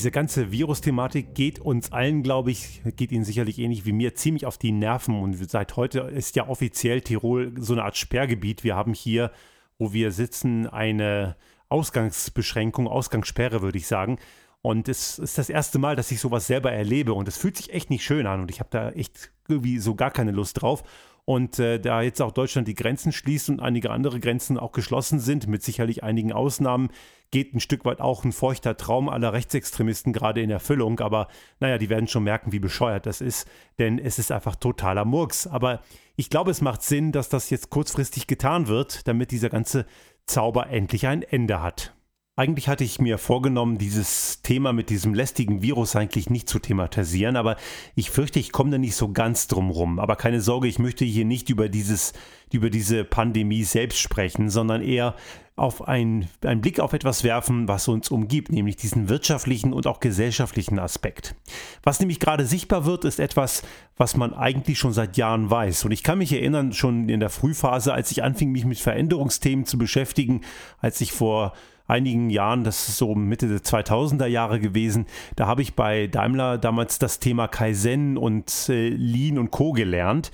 Diese ganze Virus-Thematik geht uns allen, glaube ich, geht Ihnen sicherlich ähnlich wie mir, ziemlich auf die Nerven. Und seit heute ist ja offiziell Tirol so eine Art Sperrgebiet. Wir haben hier, wo wir sitzen, eine Ausgangsbeschränkung, Ausgangssperre, würde ich sagen. Und es ist das erste Mal, dass ich sowas selber erlebe. Und es fühlt sich echt nicht schön an. Und ich habe da echt irgendwie so gar keine Lust drauf. Und äh, da jetzt auch Deutschland die Grenzen schließt und einige andere Grenzen auch geschlossen sind, mit sicherlich einigen Ausnahmen, geht ein Stück weit auch ein feuchter Traum aller Rechtsextremisten gerade in Erfüllung. Aber naja, die werden schon merken, wie bescheuert das ist, denn es ist einfach totaler Murks. Aber ich glaube, es macht Sinn, dass das jetzt kurzfristig getan wird, damit dieser ganze Zauber endlich ein Ende hat. Eigentlich hatte ich mir vorgenommen, dieses Thema mit diesem lästigen Virus eigentlich nicht zu thematisieren, aber ich fürchte, ich komme da nicht so ganz drum rum. Aber keine Sorge, ich möchte hier nicht über dieses, über diese Pandemie selbst sprechen, sondern eher auf ein, einen Blick auf etwas werfen, was uns umgibt, nämlich diesen wirtschaftlichen und auch gesellschaftlichen Aspekt. Was nämlich gerade sichtbar wird, ist etwas, was man eigentlich schon seit Jahren weiß. Und ich kann mich erinnern, schon in der Frühphase, als ich anfing, mich mit Veränderungsthemen zu beschäftigen, als ich vor einigen Jahren, das ist so Mitte der 2000er Jahre gewesen, da habe ich bei Daimler damals das Thema Kaizen und äh, Lean und Co. gelernt.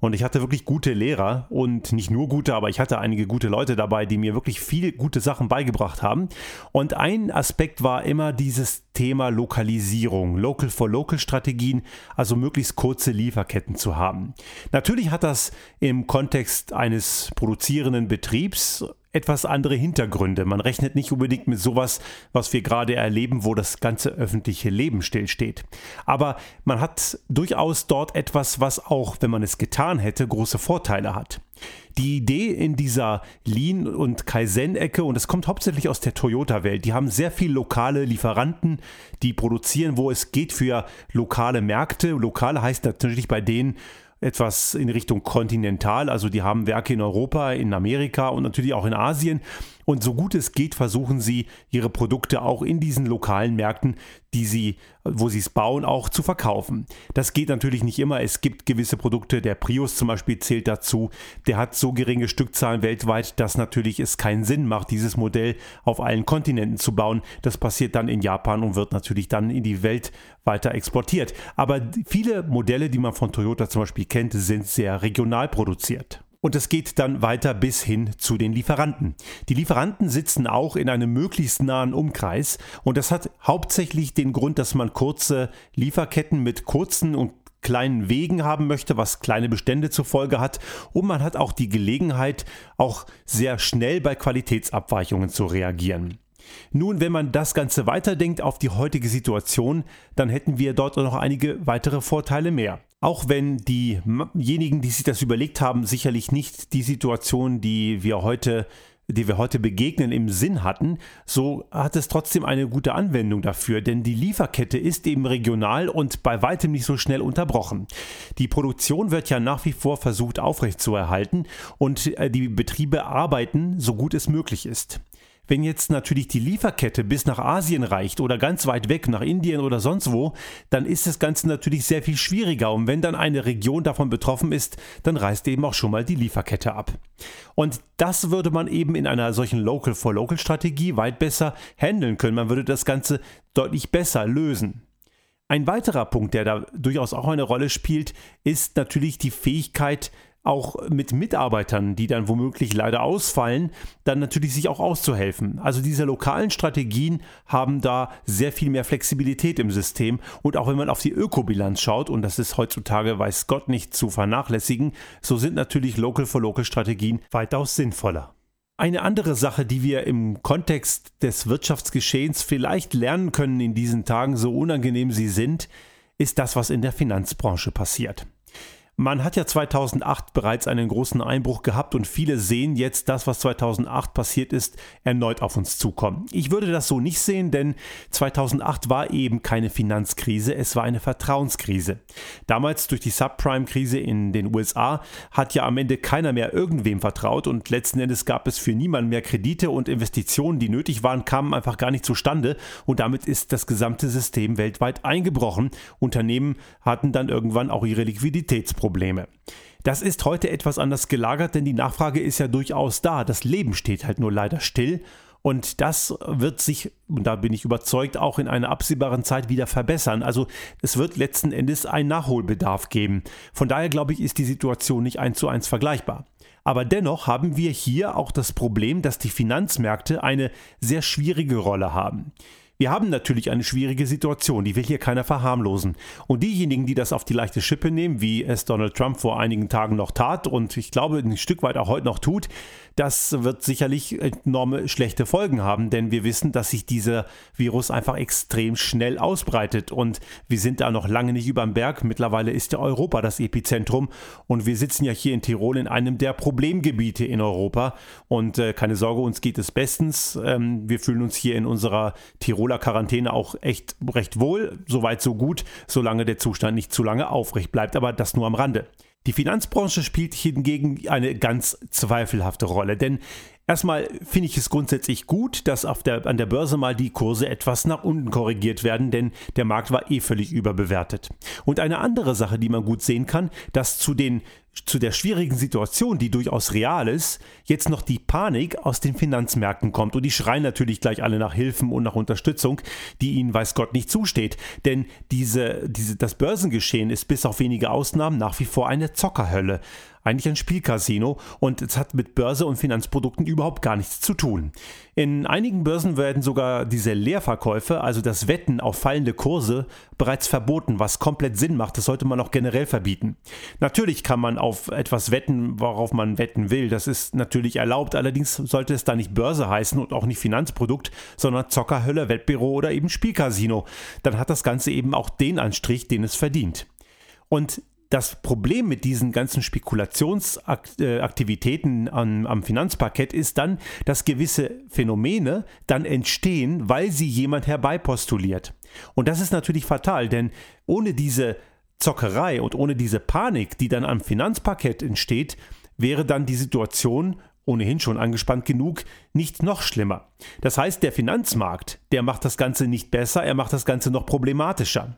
Und ich hatte wirklich gute Lehrer und nicht nur gute, aber ich hatte einige gute Leute dabei, die mir wirklich viele gute Sachen beigebracht haben. Und ein Aspekt war immer dieses Thema Lokalisierung, Local for Local Strategien, also möglichst kurze Lieferketten zu haben. Natürlich hat das im Kontext eines produzierenden Betriebs etwas andere Hintergründe. Man rechnet nicht unbedingt mit sowas, was wir gerade erleben, wo das ganze öffentliche Leben stillsteht. Aber man hat durchaus dort etwas, was auch, wenn man es getan hätte, große Vorteile hat. Die Idee in dieser Lean- und Kaizen-Ecke, und es kommt hauptsächlich aus der Toyota-Welt, die haben sehr viele lokale Lieferanten, die produzieren, wo es geht für lokale Märkte. Lokale heißt natürlich bei denen, etwas in Richtung kontinental. Also die haben Werke in Europa, in Amerika und natürlich auch in Asien. Und so gut es geht, versuchen sie, ihre Produkte auch in diesen lokalen Märkten, die sie, wo sie es bauen, auch zu verkaufen. Das geht natürlich nicht immer. Es gibt gewisse Produkte, der Prius zum Beispiel zählt dazu. Der hat so geringe Stückzahlen weltweit, dass natürlich es keinen Sinn macht, dieses Modell auf allen Kontinenten zu bauen. Das passiert dann in Japan und wird natürlich dann in die Welt weiter exportiert. Aber viele Modelle, die man von Toyota zum Beispiel kennt, sind sehr regional produziert. Und es geht dann weiter bis hin zu den Lieferanten. Die Lieferanten sitzen auch in einem möglichst nahen Umkreis und das hat hauptsächlich den Grund, dass man kurze Lieferketten mit kurzen und kleinen Wegen haben möchte, was kleine Bestände zur Folge hat. Und man hat auch die Gelegenheit, auch sehr schnell bei Qualitätsabweichungen zu reagieren. Nun, wenn man das Ganze weiterdenkt auf die heutige Situation, dann hätten wir dort noch einige weitere Vorteile mehr. Auch wenn diejenigen, die sich das überlegt haben, sicherlich nicht die Situation, die wir heute die wir heute begegnen, im Sinn hatten, so hat es trotzdem eine gute Anwendung dafür, denn die Lieferkette ist eben regional und bei weitem nicht so schnell unterbrochen. Die Produktion wird ja nach wie vor versucht aufrechtzuerhalten und äh, die Betriebe arbeiten, so gut es möglich ist. Wenn jetzt natürlich die Lieferkette bis nach Asien reicht oder ganz weit weg nach Indien oder sonst wo, dann ist das Ganze natürlich sehr viel schwieriger. Und wenn dann eine Region davon betroffen ist, dann reißt eben auch schon mal die Lieferkette ab. Und das würde man eben in einer solchen Local-for-Local-Strategie weit besser handeln können. Man würde das Ganze deutlich besser lösen. Ein weiterer Punkt, der da durchaus auch eine Rolle spielt, ist natürlich die Fähigkeit, auch mit Mitarbeitern, die dann womöglich leider ausfallen, dann natürlich sich auch auszuhelfen. Also diese lokalen Strategien haben da sehr viel mehr Flexibilität im System und auch wenn man auf die Ökobilanz schaut, und das ist heutzutage weiß Gott nicht zu vernachlässigen, so sind natürlich Local-for-Local-Strategien weitaus sinnvoller. Eine andere Sache, die wir im Kontext des Wirtschaftsgeschehens vielleicht lernen können in diesen Tagen, so unangenehm sie sind, ist das, was in der Finanzbranche passiert. Man hat ja 2008 bereits einen großen Einbruch gehabt und viele sehen jetzt das, was 2008 passiert ist, erneut auf uns zukommen. Ich würde das so nicht sehen, denn 2008 war eben keine Finanzkrise, es war eine Vertrauenskrise. Damals durch die Subprime-Krise in den USA hat ja am Ende keiner mehr irgendwem vertraut und letzten Endes gab es für niemanden mehr Kredite und Investitionen, die nötig waren, kamen einfach gar nicht zustande und damit ist das gesamte System weltweit eingebrochen. Unternehmen hatten dann irgendwann auch ihre Liquiditätsprobleme. Probleme. Das ist heute etwas anders gelagert, denn die Nachfrage ist ja durchaus da. Das Leben steht halt nur leider still Und das wird sich, und da bin ich überzeugt, auch in einer absehbaren Zeit wieder verbessern. Also es wird letzten Endes einen Nachholbedarf geben. Von daher glaube ich, ist die Situation nicht eins zu eins vergleichbar. Aber dennoch haben wir hier auch das Problem, dass die Finanzmärkte eine sehr schwierige Rolle haben. Wir haben natürlich eine schwierige Situation, die will hier keiner verharmlosen. Und diejenigen, die das auf die leichte Schippe nehmen, wie es Donald Trump vor einigen Tagen noch tat und ich glaube ein Stück weit auch heute noch tut, das wird sicherlich enorme schlechte Folgen haben, denn wir wissen, dass sich dieser Virus einfach extrem schnell ausbreitet und wir sind da noch lange nicht über dem Berg. Mittlerweile ist ja Europa das Epizentrum und wir sitzen ja hier in Tirol in einem der Problemgebiete in Europa und äh, keine Sorge, uns geht es bestens. Ähm, wir fühlen uns hier in unserer Tiroler Quarantäne auch echt recht wohl, soweit so gut, solange der Zustand nicht zu lange aufrecht bleibt, aber das nur am Rande. Die Finanzbranche spielt hingegen eine ganz zweifelhafte Rolle, denn Erstmal finde ich es grundsätzlich gut, dass der, an der Börse mal die Kurse etwas nach unten korrigiert werden, denn der Markt war eh völlig überbewertet. Und eine andere Sache, die man gut sehen kann, dass zu den zu der schwierigen Situation, die durchaus real ist, jetzt noch die Panik aus den Finanzmärkten kommt. Und die schreien natürlich gleich alle nach Hilfen und nach Unterstützung, die ihnen weiß Gott nicht zusteht. Denn diese, diese, das Börsengeschehen ist bis auf wenige Ausnahmen nach wie vor eine Zockerhölle eigentlich ein Spielcasino und es hat mit Börse und Finanzprodukten überhaupt gar nichts zu tun. In einigen Börsen werden sogar diese Leerverkäufe, also das Wetten auf fallende Kurse, bereits verboten, was komplett Sinn macht. Das sollte man auch generell verbieten. Natürlich kann man auf etwas wetten, worauf man wetten will. Das ist natürlich erlaubt. Allerdings sollte es da nicht Börse heißen und auch nicht Finanzprodukt, sondern Zockerhölle, Wettbüro oder eben Spielcasino. Dann hat das Ganze eben auch den Anstrich, den es verdient. Und das Problem mit diesen ganzen Spekulationsaktivitäten am, am Finanzparkett ist dann, dass gewisse Phänomene dann entstehen, weil sie jemand herbeipostuliert. Und das ist natürlich fatal, denn ohne diese Zockerei und ohne diese Panik, die dann am Finanzparkett entsteht, wäre dann die Situation ohnehin schon angespannt genug, nicht noch schlimmer. Das heißt, der Finanzmarkt, der macht das Ganze nicht besser, er macht das Ganze noch problematischer.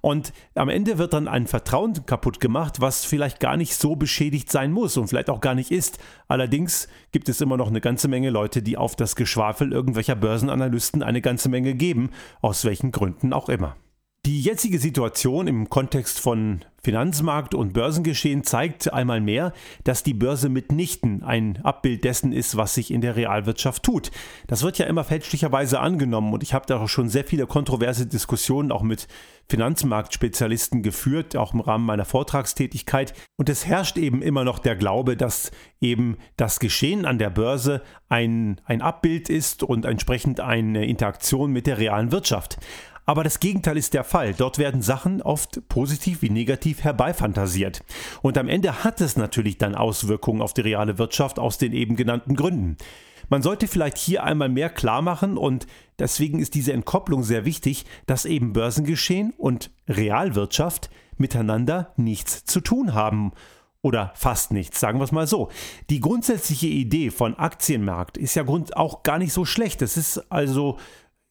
Und am Ende wird dann ein Vertrauen kaputt gemacht, was vielleicht gar nicht so beschädigt sein muss und vielleicht auch gar nicht ist. Allerdings gibt es immer noch eine ganze Menge Leute, die auf das Geschwafel irgendwelcher Börsenanalysten eine ganze Menge geben, aus welchen Gründen auch immer. Die jetzige Situation im Kontext von Finanzmarkt und Börsengeschehen zeigt einmal mehr, dass die Börse mitnichten ein Abbild dessen ist, was sich in der Realwirtschaft tut. Das wird ja immer fälschlicherweise angenommen und ich habe da auch schon sehr viele kontroverse Diskussionen auch mit Finanzmarktspezialisten geführt, auch im Rahmen meiner Vortragstätigkeit. Und es herrscht eben immer noch der Glaube, dass eben das Geschehen an der Börse ein, ein Abbild ist und entsprechend eine Interaktion mit der realen Wirtschaft. Aber das Gegenteil ist der Fall. Dort werden Sachen oft positiv wie negativ herbeifantasiert. Und am Ende hat es natürlich dann Auswirkungen auf die reale Wirtschaft aus den eben genannten Gründen. Man sollte vielleicht hier einmal mehr klar machen und deswegen ist diese Entkopplung sehr wichtig, dass eben Börsengeschehen und Realwirtschaft miteinander nichts zu tun haben oder fast nichts, sagen wir es mal so. Die grundsätzliche Idee von Aktienmarkt ist ja auch gar nicht so schlecht. Es ist also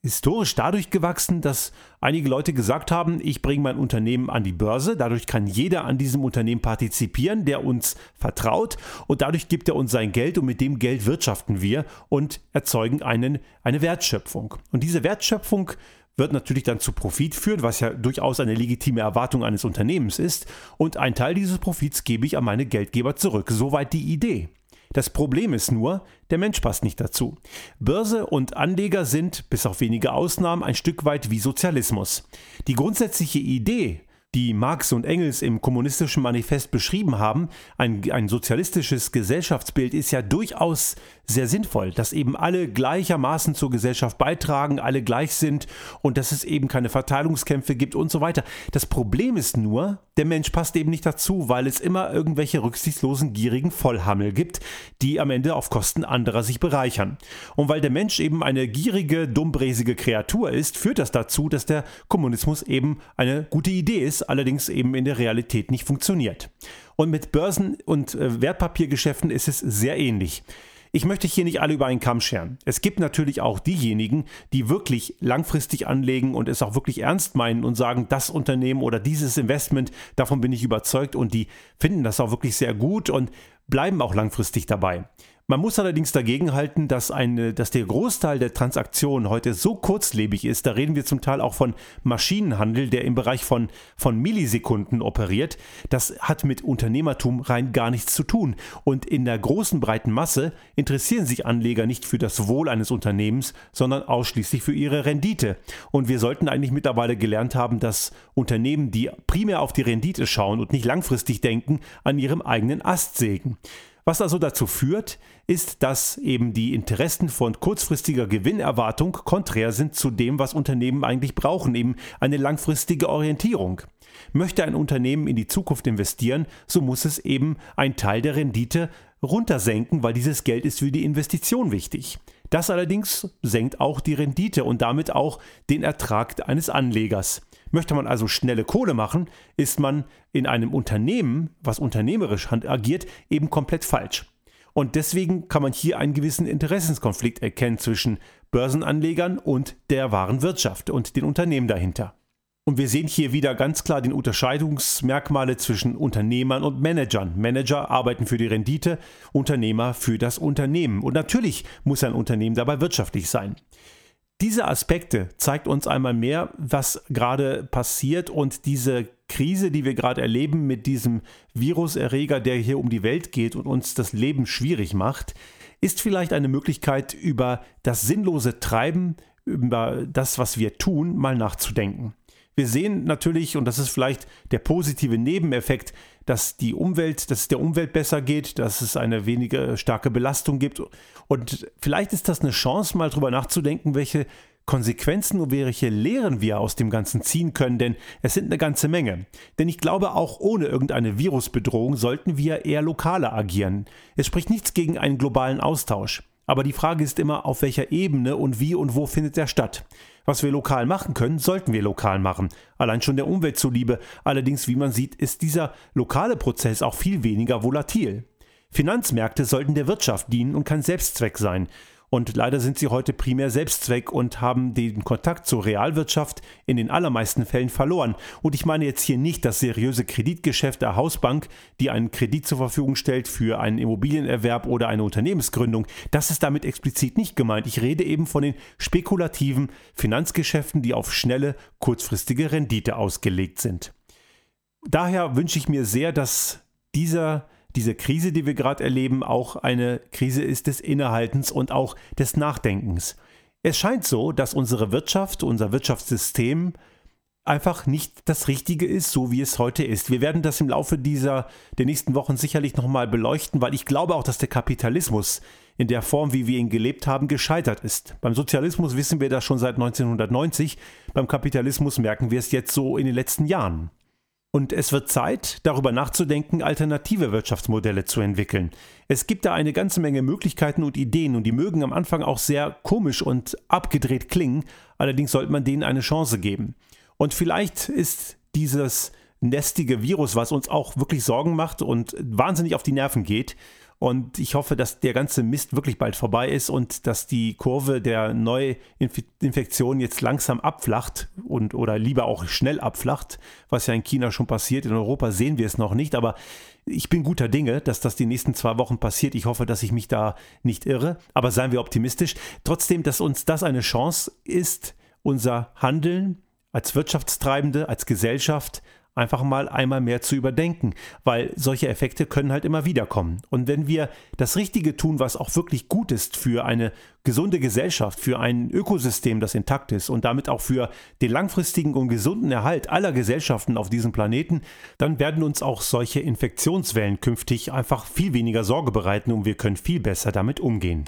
historisch dadurch gewachsen, dass einige Leute gesagt haben, ich bringe mein Unternehmen an die Börse, dadurch kann jeder an diesem Unternehmen partizipieren, der uns vertraut und dadurch gibt er uns sein Geld und mit dem Geld wirtschaften wir und erzeugen einen, eine Wertschöpfung. Und diese Wertschöpfung wird natürlich dann zu Profit führen, was ja durchaus eine legitime Erwartung eines Unternehmens ist, und ein Teil dieses Profits gebe ich an meine Geldgeber zurück. Soweit die Idee. Das Problem ist nur, der Mensch passt nicht dazu. Börse und Anleger sind, bis auf wenige Ausnahmen, ein Stück weit wie Sozialismus. Die grundsätzliche Idee, die Marx und Engels im kommunistischen Manifest beschrieben haben, ein, ein sozialistisches Gesellschaftsbild ist ja durchaus sehr sinnvoll, dass eben alle gleichermaßen zur Gesellschaft beitragen, alle gleich sind und dass es eben keine Verteilungskämpfe gibt und so weiter. Das Problem ist nur, der Mensch passt eben nicht dazu, weil es immer irgendwelche rücksichtslosen, gierigen Vollhammel gibt, die am Ende auf Kosten anderer sich bereichern. Und weil der Mensch eben eine gierige, dummbräsige Kreatur ist, führt das dazu, dass der Kommunismus eben eine gute Idee ist, allerdings eben in der Realität nicht funktioniert. Und mit Börsen- und äh, Wertpapiergeschäften ist es sehr ähnlich. Ich möchte hier nicht alle über einen Kamm scheren. Es gibt natürlich auch diejenigen, die wirklich langfristig anlegen und es auch wirklich ernst meinen und sagen, das Unternehmen oder dieses Investment, davon bin ich überzeugt und die finden das auch wirklich sehr gut und bleiben auch langfristig dabei. Man muss allerdings dagegen halten, dass, eine, dass der Großteil der Transaktionen heute so kurzlebig ist. Da reden wir zum Teil auch von Maschinenhandel, der im Bereich von, von Millisekunden operiert. Das hat mit Unternehmertum rein gar nichts zu tun. Und in der großen breiten Masse interessieren sich Anleger nicht für das Wohl eines Unternehmens, sondern ausschließlich für ihre Rendite. Und wir sollten eigentlich mittlerweile gelernt haben, dass Unternehmen, die primär auf die Rendite schauen und nicht langfristig denken, an ihrem eigenen Ast sägen. Was also dazu führt, ist, dass eben die Interessen von kurzfristiger Gewinnerwartung konträr sind zu dem, was Unternehmen eigentlich brauchen, eben eine langfristige Orientierung. Möchte ein Unternehmen in die Zukunft investieren, so muss es eben einen Teil der Rendite runtersenken, weil dieses Geld ist für die Investition wichtig. Das allerdings senkt auch die Rendite und damit auch den Ertrag eines Anlegers. Möchte man also schnelle Kohle machen, ist man in einem Unternehmen, was unternehmerisch agiert, eben komplett falsch. Und deswegen kann man hier einen gewissen Interessenskonflikt erkennen zwischen Börsenanlegern und der wahren Wirtschaft und den Unternehmen dahinter. Und wir sehen hier wieder ganz klar den Unterscheidungsmerkmale zwischen Unternehmern und Managern. Manager arbeiten für die Rendite, Unternehmer für das Unternehmen. Und natürlich muss ein Unternehmen dabei wirtschaftlich sein. Diese Aspekte zeigt uns einmal mehr, was gerade passiert und diese Krise, die wir gerade erleben mit diesem Viruserreger, der hier um die Welt geht und uns das Leben schwierig macht, ist vielleicht eine Möglichkeit, über das sinnlose Treiben, über das, was wir tun, mal nachzudenken. Wir sehen natürlich, und das ist vielleicht der positive Nebeneffekt, dass die Umwelt, dass es der Umwelt besser geht, dass es eine weniger starke Belastung gibt. Und vielleicht ist das eine Chance, mal drüber nachzudenken, welche Konsequenzen und welche Lehren wir aus dem Ganzen ziehen können, denn es sind eine ganze Menge. Denn ich glaube, auch ohne irgendeine Virusbedrohung sollten wir eher lokaler agieren. Es spricht nichts gegen einen globalen Austausch. Aber die Frage ist immer, auf welcher Ebene und wie und wo findet er statt. Was wir lokal machen können, sollten wir lokal machen. Allein schon der Umwelt zuliebe. Allerdings, wie man sieht, ist dieser lokale Prozess auch viel weniger volatil. Finanzmärkte sollten der Wirtschaft dienen und kein Selbstzweck sein. Und leider sind sie heute primär Selbstzweck und haben den Kontakt zur Realwirtschaft in den allermeisten Fällen verloren. Und ich meine jetzt hier nicht das seriöse Kreditgeschäft der Hausbank, die einen Kredit zur Verfügung stellt für einen Immobilienerwerb oder eine Unternehmensgründung. Das ist damit explizit nicht gemeint. Ich rede eben von den spekulativen Finanzgeschäften, die auf schnelle, kurzfristige Rendite ausgelegt sind. Daher wünsche ich mir sehr, dass dieser diese Krise, die wir gerade erleben, auch eine Krise ist des Innehaltens und auch des Nachdenkens. Es scheint so, dass unsere Wirtschaft, unser Wirtschaftssystem einfach nicht das Richtige ist, so wie es heute ist. Wir werden das im Laufe dieser der nächsten Wochen sicherlich nochmal beleuchten, weil ich glaube auch, dass der Kapitalismus in der Form, wie wir ihn gelebt haben, gescheitert ist. Beim Sozialismus wissen wir das schon seit 1990, beim Kapitalismus merken wir es jetzt so in den letzten Jahren. Und es wird Zeit, darüber nachzudenken, alternative Wirtschaftsmodelle zu entwickeln. Es gibt da eine ganze Menge Möglichkeiten und Ideen und die mögen am Anfang auch sehr komisch und abgedreht klingen, allerdings sollte man denen eine Chance geben. Und vielleicht ist dieses nestige Virus, was uns auch wirklich Sorgen macht und wahnsinnig auf die Nerven geht, und ich hoffe, dass der ganze Mist wirklich bald vorbei ist und dass die Kurve der Neuinfektion jetzt langsam abflacht und oder lieber auch schnell abflacht, was ja in China schon passiert. In Europa sehen wir es noch nicht, aber ich bin guter Dinge, dass das die nächsten zwei Wochen passiert. Ich hoffe, dass ich mich da nicht irre, aber seien wir optimistisch. Trotzdem, dass uns das eine Chance ist, unser Handeln als Wirtschaftstreibende, als Gesellschaft einfach mal einmal mehr zu überdenken, weil solche Effekte können halt immer wieder kommen. Und wenn wir das Richtige tun, was auch wirklich gut ist für eine gesunde Gesellschaft, für ein Ökosystem, das intakt ist und damit auch für den langfristigen und gesunden Erhalt aller Gesellschaften auf diesem Planeten, dann werden uns auch solche Infektionswellen künftig einfach viel weniger Sorge bereiten und wir können viel besser damit umgehen.